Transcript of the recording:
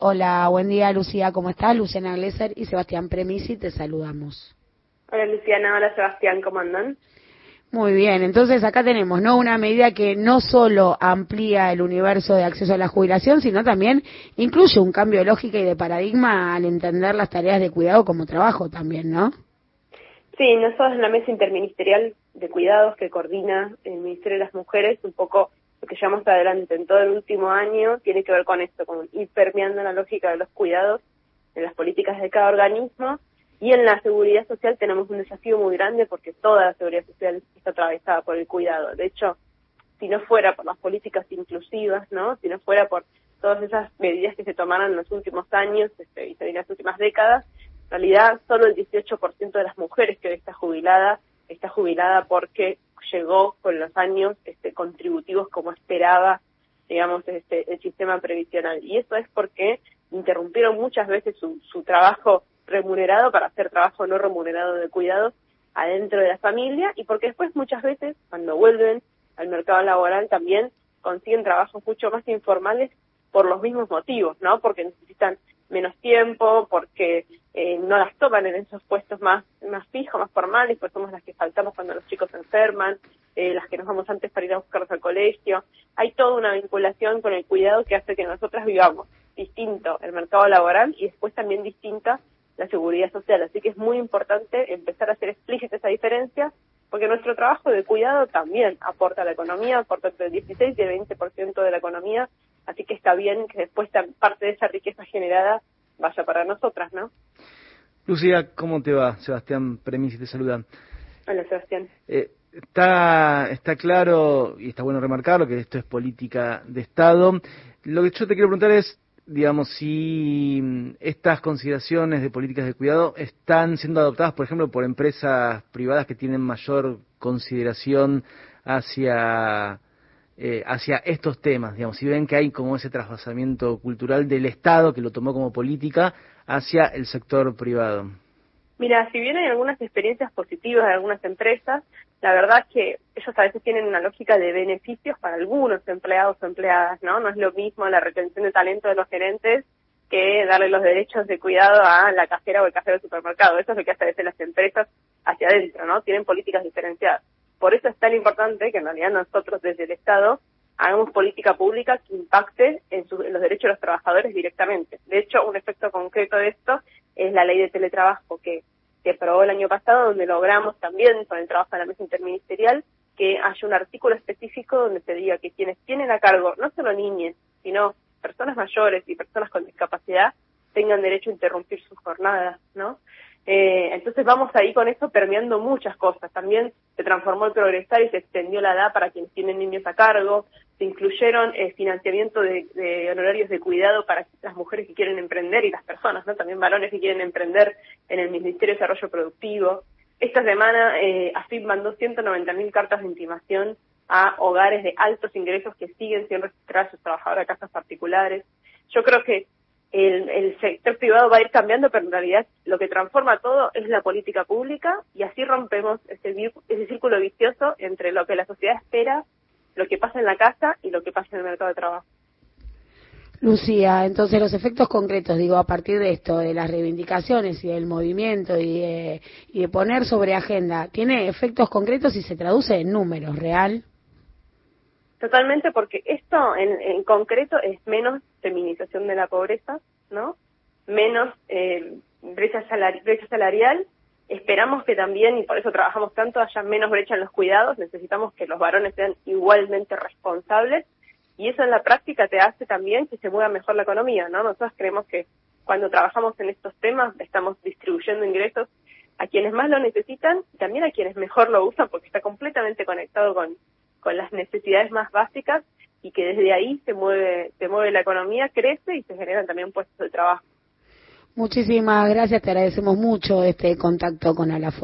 Hola, buen día Lucía, ¿cómo estás? Luciana Glesser y Sebastián Premisi, te saludamos. Hola Luciana, hola Sebastián, ¿cómo andan? Muy bien, entonces acá tenemos no una medida que no solo amplía el universo de acceso a la jubilación, sino también incluye un cambio de lógica y de paradigma al entender las tareas de cuidado como trabajo también, ¿no? Sí, nosotros en la mesa interministerial de cuidados que coordina el Ministerio de las Mujeres, un poco que llevamos adelante en todo el último año tiene que ver con esto, con ir permeando la lógica de los cuidados en las políticas de cada organismo. Y en la seguridad social tenemos un desafío muy grande porque toda la seguridad social está atravesada por el cuidado. De hecho, si no fuera por las políticas inclusivas, ¿no? Si no fuera por todas esas medidas que se tomaron en los últimos años este, y en las últimas décadas, en realidad solo el 18% de las mujeres que hoy está jubilada está jubilada porque llegó con los años este, contributivos como esperaba, digamos, este, el sistema previsional. Y eso es porque interrumpieron muchas veces su, su trabajo remunerado para hacer trabajo no remunerado de cuidados adentro de la familia y porque después muchas veces cuando vuelven al mercado laboral también consiguen trabajos mucho más informales por los mismos motivos, ¿no? Porque necesitan menos tiempo, porque eh, no las toman en esos puestos más, más fijos, más formales, pues somos las que faltamos cuando los chicos se enferman, eh, las que nos vamos antes para ir a buscarlos al colegio. Hay toda una vinculación con el cuidado que hace que nosotras vivamos distinto el mercado laboral y después también distinta la seguridad social. Así que es muy importante empezar a hacer explícita esa diferencia, porque nuestro trabajo de cuidado también aporta a la economía, aporta entre el 16 y el 20% de la economía, así que está bien que después parte de esa riqueza generada vaya para nosotras, ¿no? Lucía, ¿cómo te va? Sebastián Premisi te saluda. Hola, Sebastián. Eh, está, está claro, y está bueno remarcarlo, que esto es política de Estado. Lo que yo te quiero preguntar es, digamos, si estas consideraciones de políticas de cuidado están siendo adoptadas, por ejemplo, por empresas privadas que tienen mayor consideración hacia, eh, hacia estos temas, digamos, si ven que hay como ese trasvasamiento cultural del Estado que lo tomó como política hacia el sector privado. Mira, si bien hay algunas experiencias positivas de algunas empresas, la verdad es que ellos a veces tienen una lógica de beneficios para algunos empleados o empleadas, ¿no? No es lo mismo la retención de talento de los gerentes que darle los derechos de cuidado a la cajera o el cajero del supermercado. Eso es lo que hace a veces las empresas hacia adentro, ¿no? Tienen políticas diferenciadas. Por eso es tan importante que en realidad nosotros desde el Estado hagamos política pública que impacte en, en, los derechos de los trabajadores directamente. De hecho, un efecto concreto de esto es la ley de teletrabajo que se aprobó el año pasado, donde logramos también, con el trabajo de la mesa interministerial, que haya un artículo específico donde se diga que quienes tienen a cargo no solo niñas, sino personas mayores y personas con discapacidad tengan derecho a interrumpir sus jornadas, ¿no? Eh, entonces vamos ahí con eso permeando muchas cosas. También se transformó el progresar y se extendió la edad para quienes tienen niños a cargo. Se incluyeron eh, financiamiento de, de, honorarios de cuidado para las mujeres que quieren emprender y las personas, ¿no? También varones que quieren emprender en el Ministerio de Desarrollo Productivo. Esta semana eh, AFIP mandó 190.000 cartas de intimación a hogares de altos ingresos que siguen sin registrar a sus trabajadores a casas particulares. Yo creo que el, el, sector privado va a ir cambiando, pero en realidad lo que transforma todo es la política pública y así rompemos ese, ese círculo vicioso entre lo que la sociedad espera, lo que pasa en la casa y lo que pasa en el mercado de trabajo. Lucía, entonces los efectos concretos, digo, a partir de esto, de las reivindicaciones y del movimiento y de, y de poner sobre agenda, ¿tiene efectos concretos y se traduce en números real? Totalmente, porque esto en, en concreto es menos feminización de la pobreza, ¿no? Menos eh, brecha, salari brecha salarial. Esperamos que también, y por eso trabajamos tanto, haya menos brecha en los cuidados. Necesitamos que los varones sean igualmente responsables. Y eso en la práctica te hace también que se mueva mejor la economía, ¿no? Nosotros creemos que cuando trabajamos en estos temas estamos distribuyendo ingresos a quienes más lo necesitan y también a quienes mejor lo usan porque está completamente conectado con, con las necesidades más básicas y que desde ahí se mueve, se mueve la economía, crece y se generan también puestos de trabajo. Muchísimas gracias, te agradecemos mucho este contacto con Alafo.